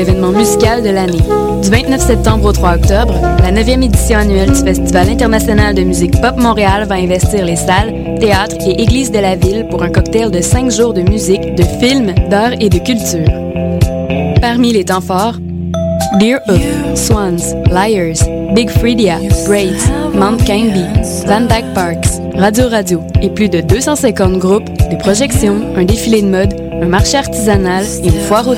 L'événement musical de l'année. Du 29 septembre au 3 octobre, la 9e édition annuelle du Festival international de musique Pop Montréal va investir les salles, théâtres et églises de la ville pour un cocktail de 5 jours de musique, de films, d'art et de culture. Parmi les temps forts, Dear Hook, Swans, Liars, Big Freedia, Braids, Mount Canby, Van Dyke Parks, Radio Radio et plus de 250 groupes, des projections, un défilé de mode, un marché artisanal et une foire au.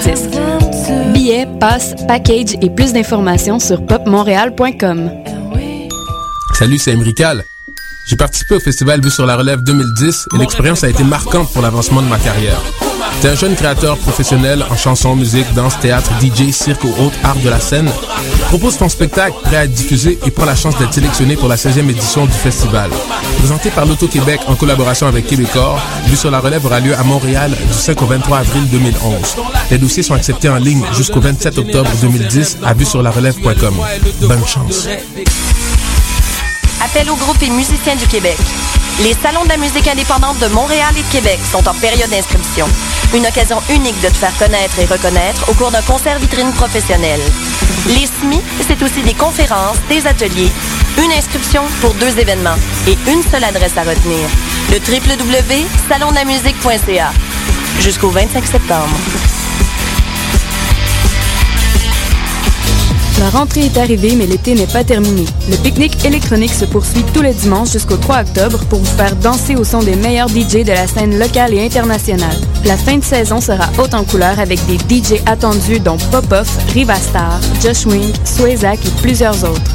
Billets, passes, package et plus d'informations sur popmontréal.com. Salut, c'est Emrical. J'ai participé au festival Vue sur la Relève 2010 et l'expérience a été marquante pour l'avancement de ma carrière. T'es un jeune créateur professionnel en chanson, musique, danse, théâtre, DJ, cirque ou autres arts de la scène. Propose ton spectacle prêt à être diffusé et prends la chance d'être sélectionné pour la 16e édition du festival. Présenté par l'Auto-Québec en collaboration avec Québecor, Vue sur la relève aura lieu à Montréal du 5 au 23 avril 2011. Les dossiers sont acceptés en ligne jusqu'au 27 octobre 2010 à vuesurlarelève.com. Bonne chance. Appel aux groupes et musiciens du Québec. Les salons de la musique indépendante de Montréal et de Québec sont en période d'inscription. Une occasion unique de te faire connaître et reconnaître au cours d'un concert vitrine professionnel. Les SMI, c'est aussi des conférences, des ateliers, une inscription pour deux événements et une seule adresse à retenir. Le www.salondamusique.ca jusqu'au 25 septembre. La rentrée est arrivée, mais l'été n'est pas terminé. Le pique-nique électronique se poursuit tous les dimanches jusqu'au 3 octobre pour vous faire danser au son des meilleurs DJ de la scène locale et internationale. La fin de saison sera haute en couleur avec des DJ attendus dont Popoff, Rivastar, Josh Wing, Swayzak et plusieurs autres.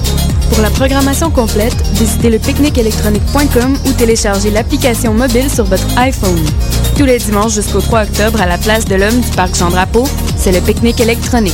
Pour la programmation complète, visitez le pique-nique-électronique.com ou téléchargez l'application mobile sur votre iPhone. Tous les dimanches jusqu'au 3 octobre à la place de l'Homme du Parc Jean-Drapeau, c'est le pique-nique électronique.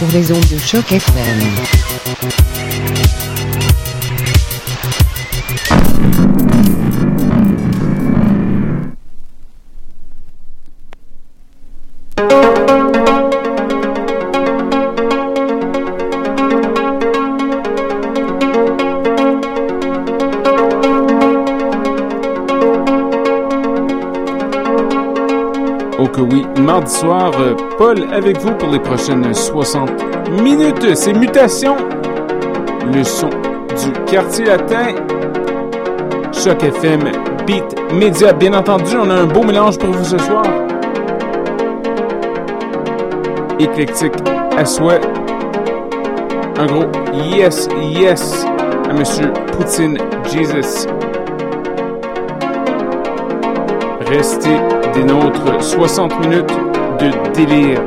sur les ondes de choc FM. Oh oui, mardi soir, euh, Paul avec vous pour les prochaines 60 minutes. C'est Mutation, le son du quartier latin, Choc FM, Beat Media. Bien entendu, on a un beau mélange pour vous ce soir. Éclectique à souhait. Un gros yes, yes à Monsieur Poutine Jesus. Restez des nôtres 60 minutes de délire.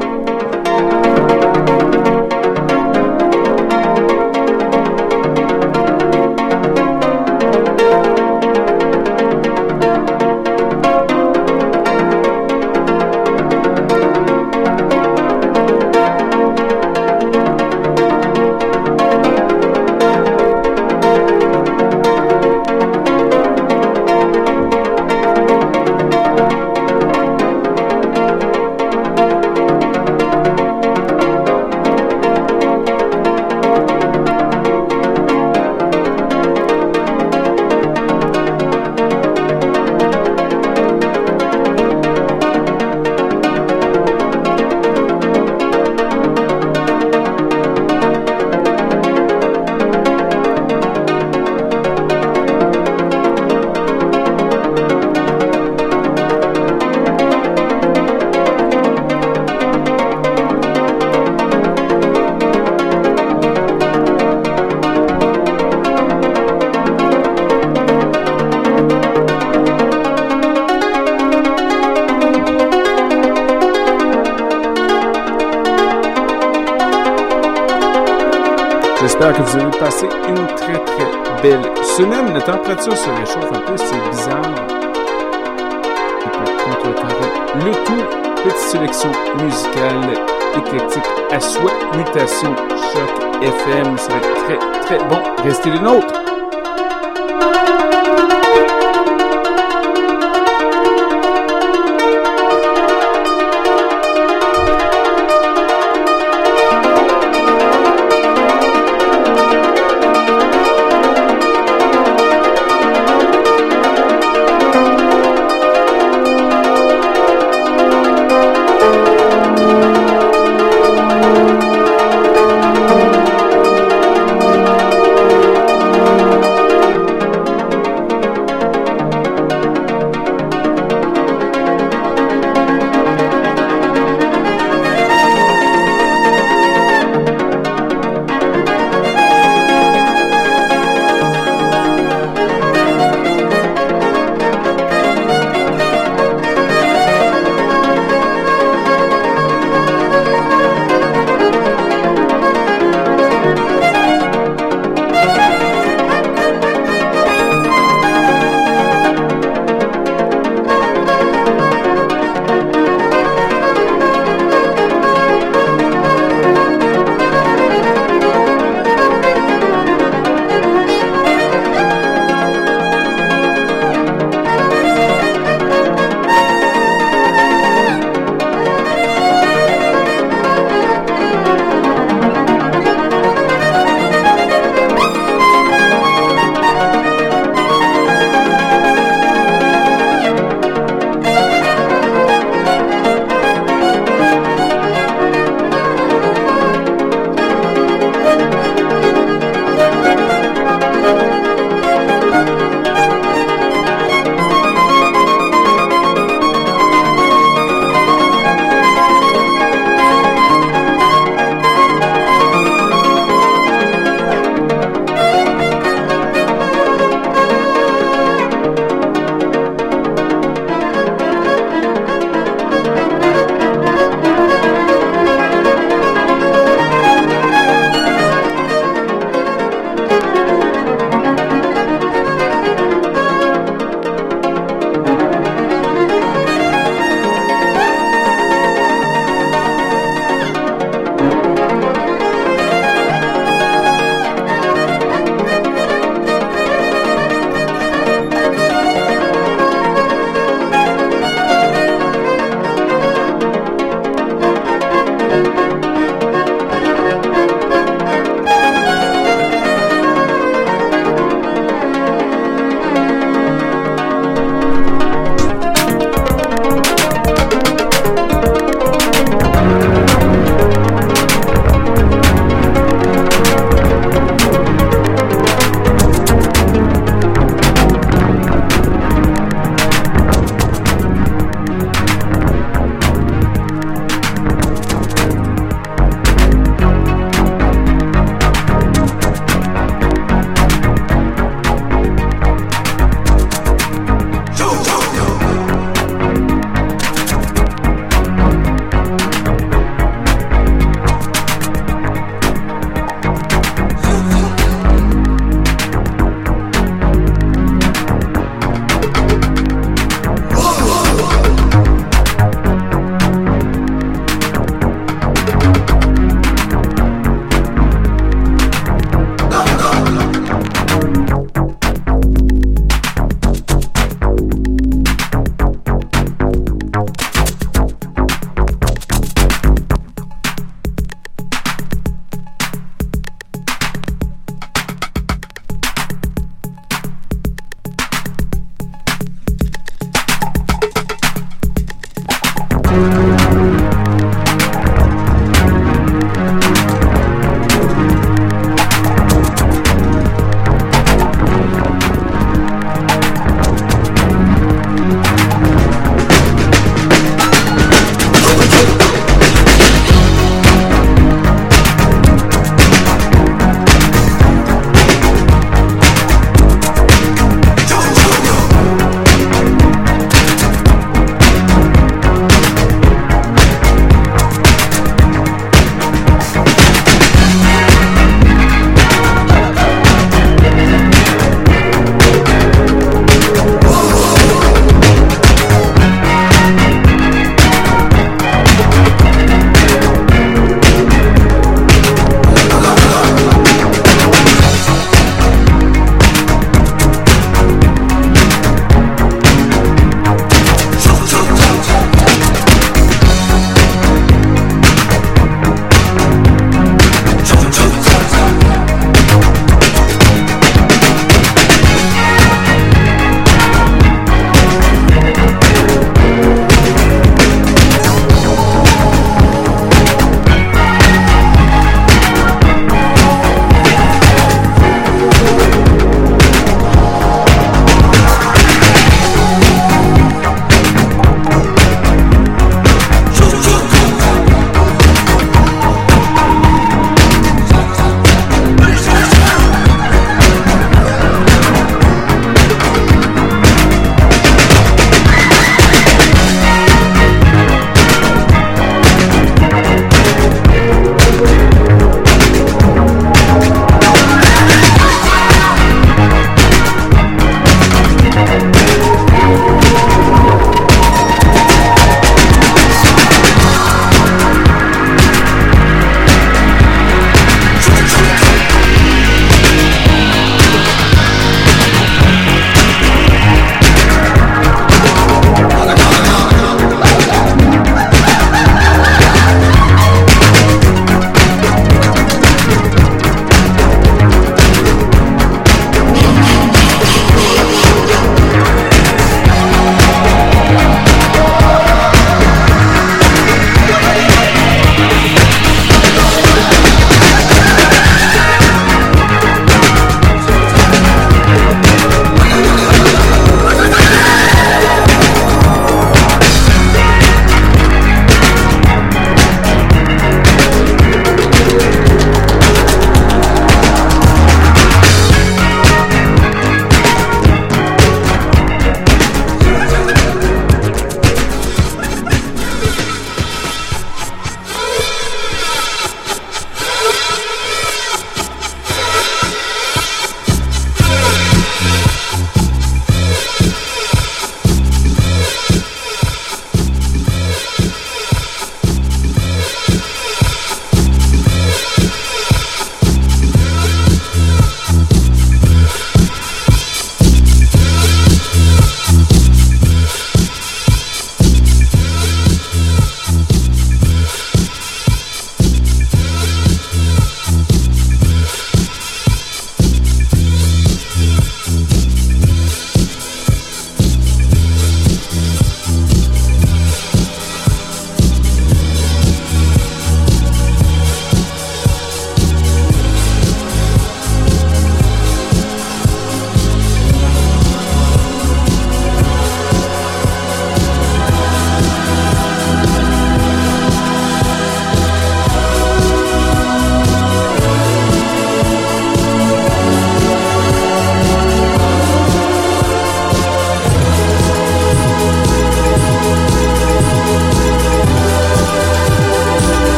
Belle semaine. La température se réchauffe un peu, c'est bizarre. Et pour contrecarrer le tout, petite sélection musicale éclectique à souhait. Mutation Choc FM, ça va être très très bon. Restez les nôtres.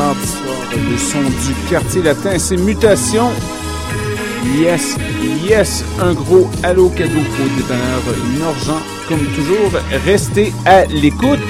Le son du quartier latin, c'est Mutation. Yes, yes, un gros halo cadeau au détonneur Norgent. Comme toujours, restez à l'écoute.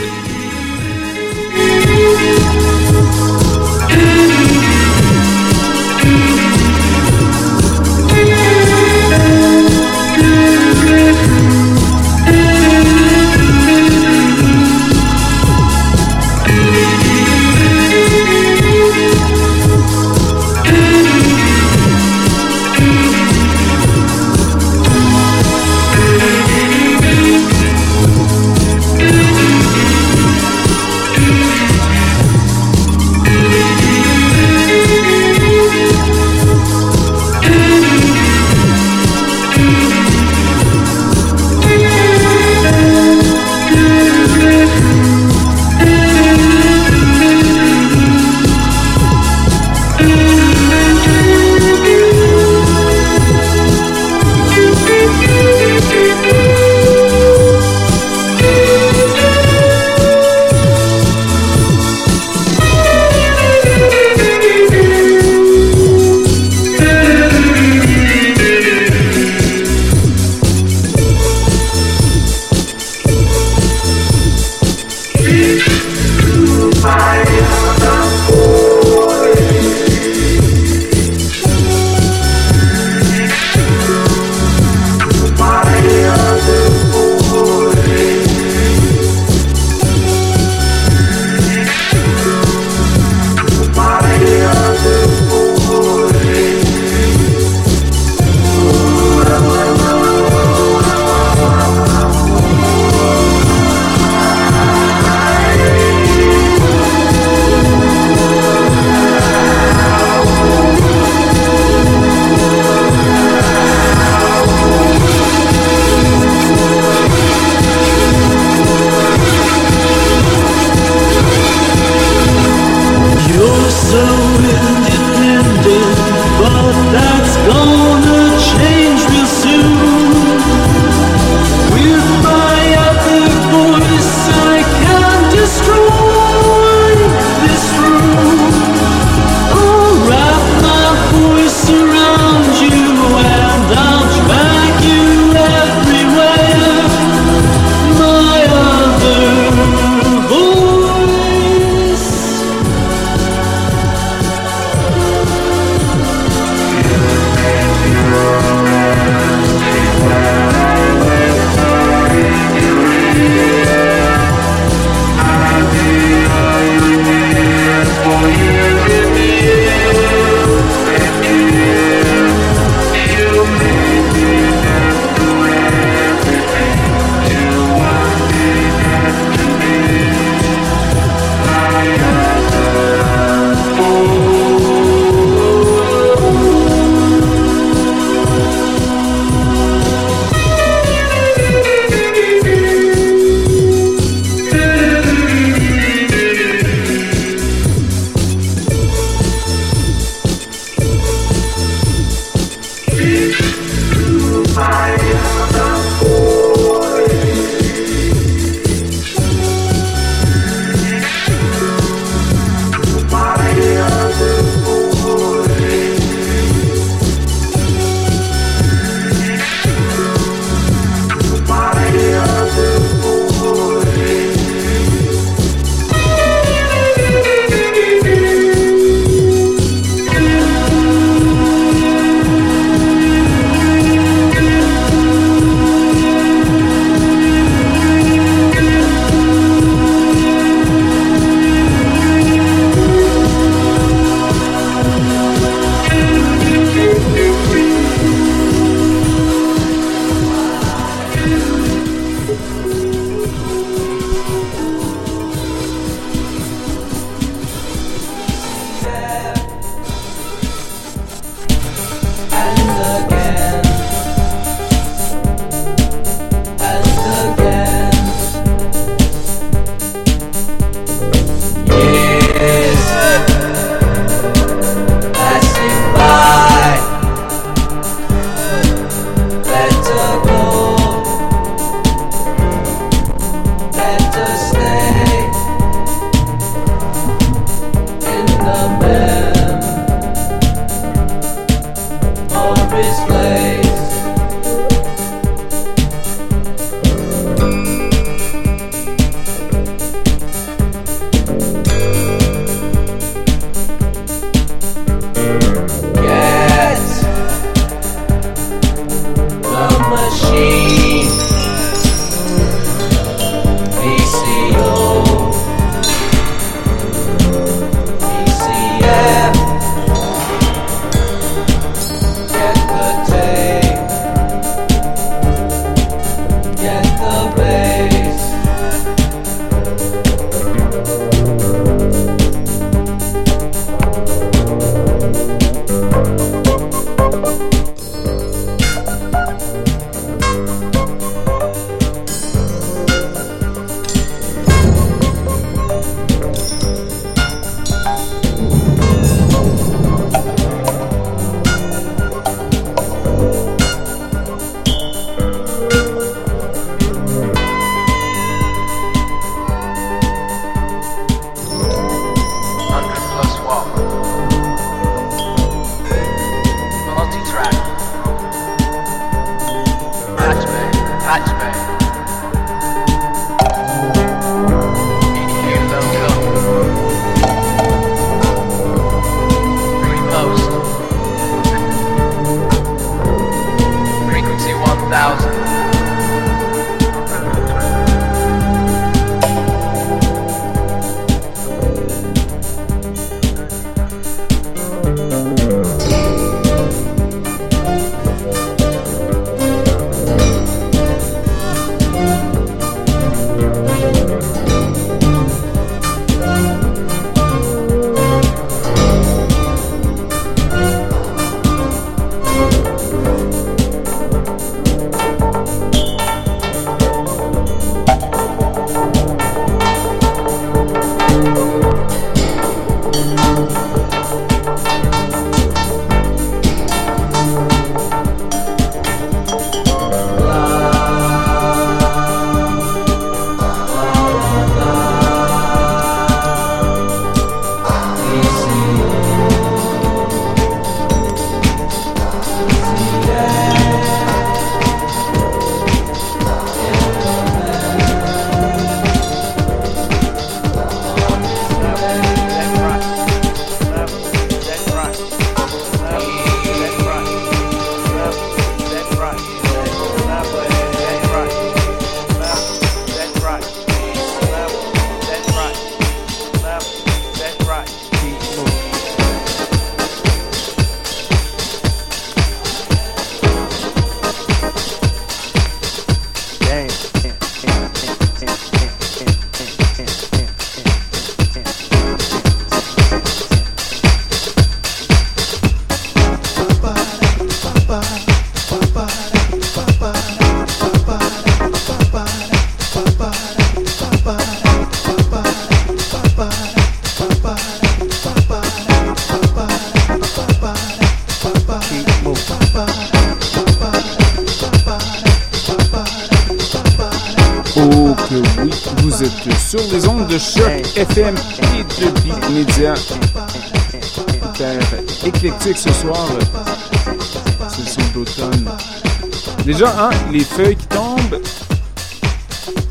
Hein, les feuilles qui tombent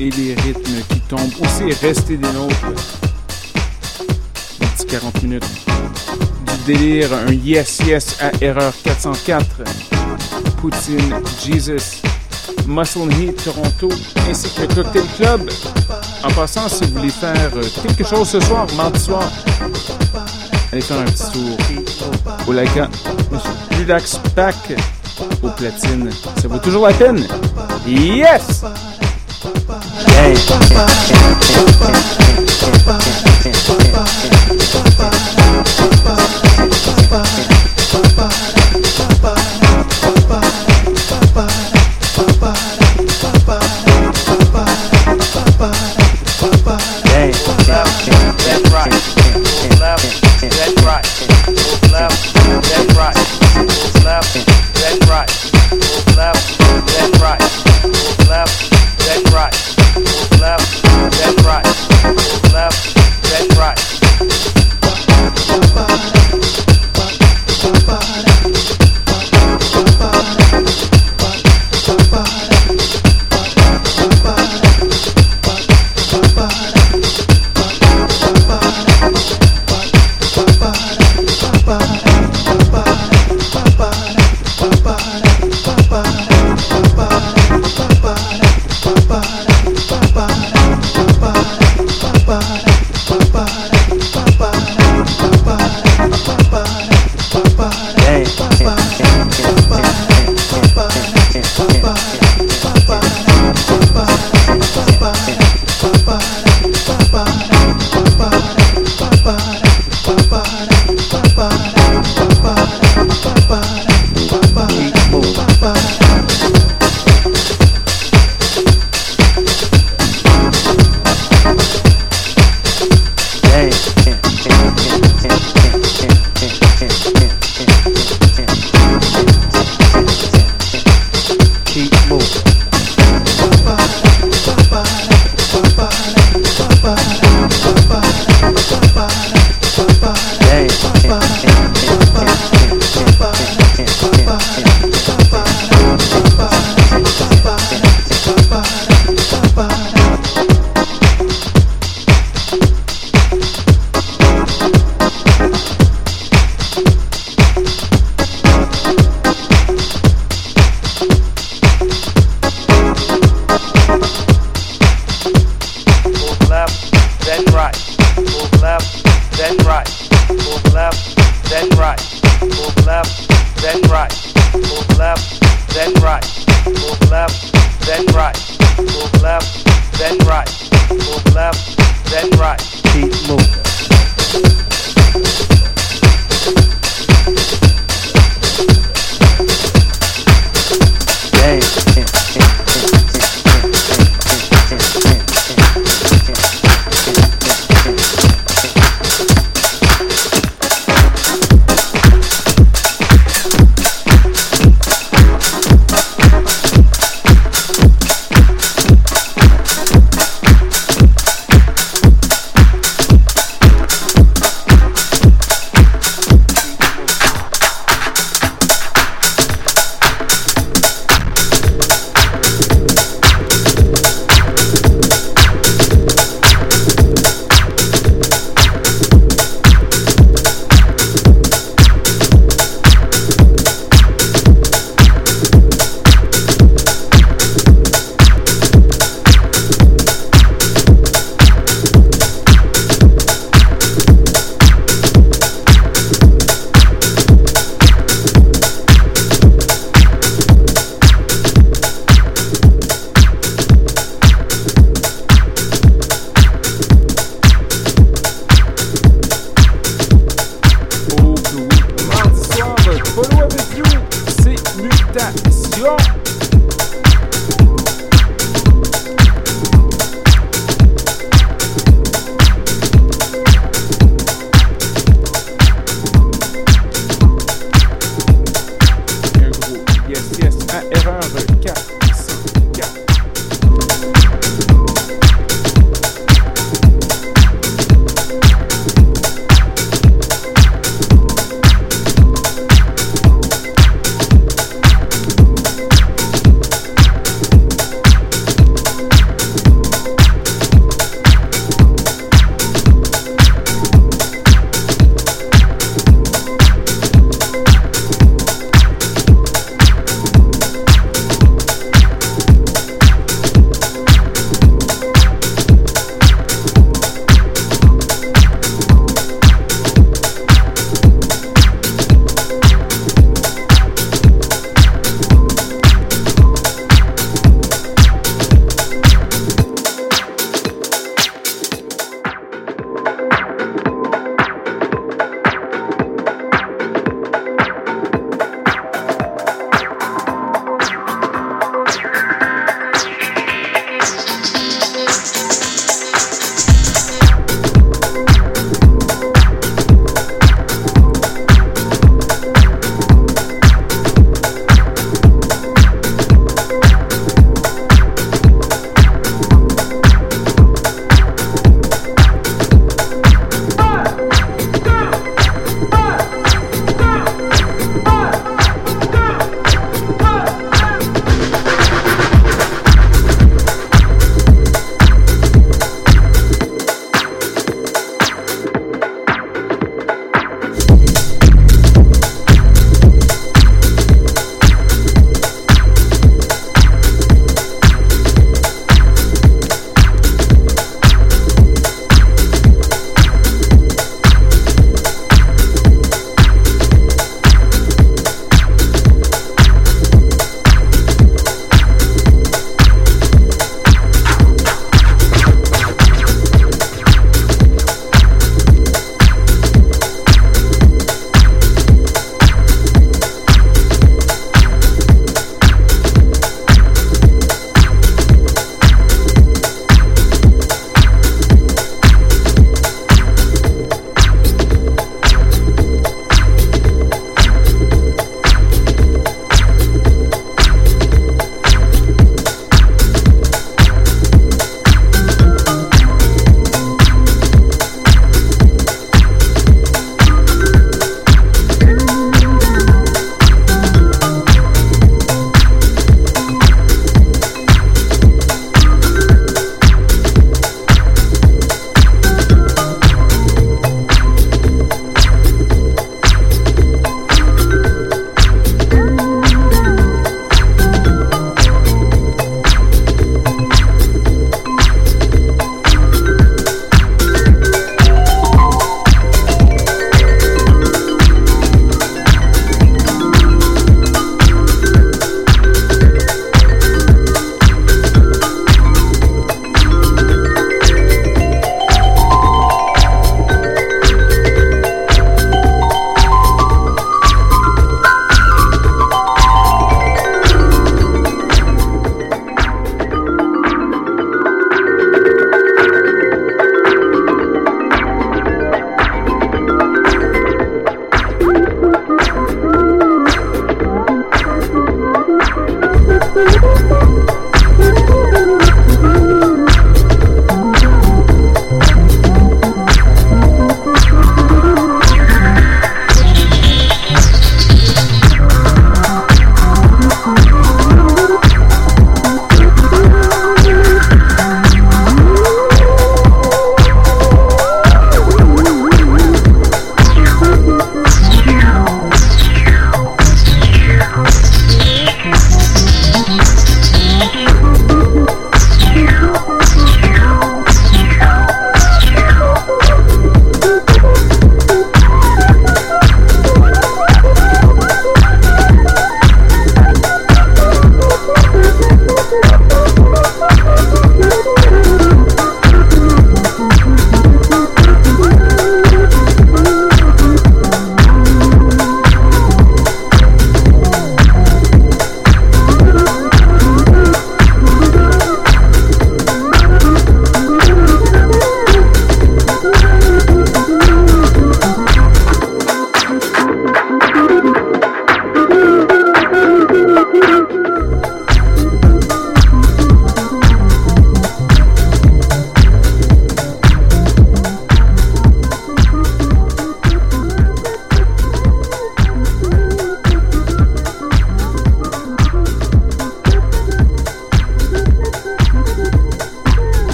et les rythmes qui tombent aussi rester des nôtres? Petit 40 minutes du délire, un yes yes à erreur 404. Poutine, Jesus, Muscle Heat Toronto, ainsi que Cocktail Club. En passant, si vous voulez faire euh, quelque chose ce soir, mardi soir, allez faire un petit tour au Lacan. Relax Pack au platine. Ça vaut toujours la peine. Yes! son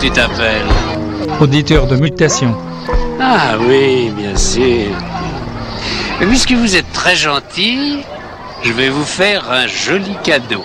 tu t'appelles Auditeur de mutation. Ah oui, bien sûr. Mais puisque vous êtes très gentil, je vais vous faire un joli cadeau.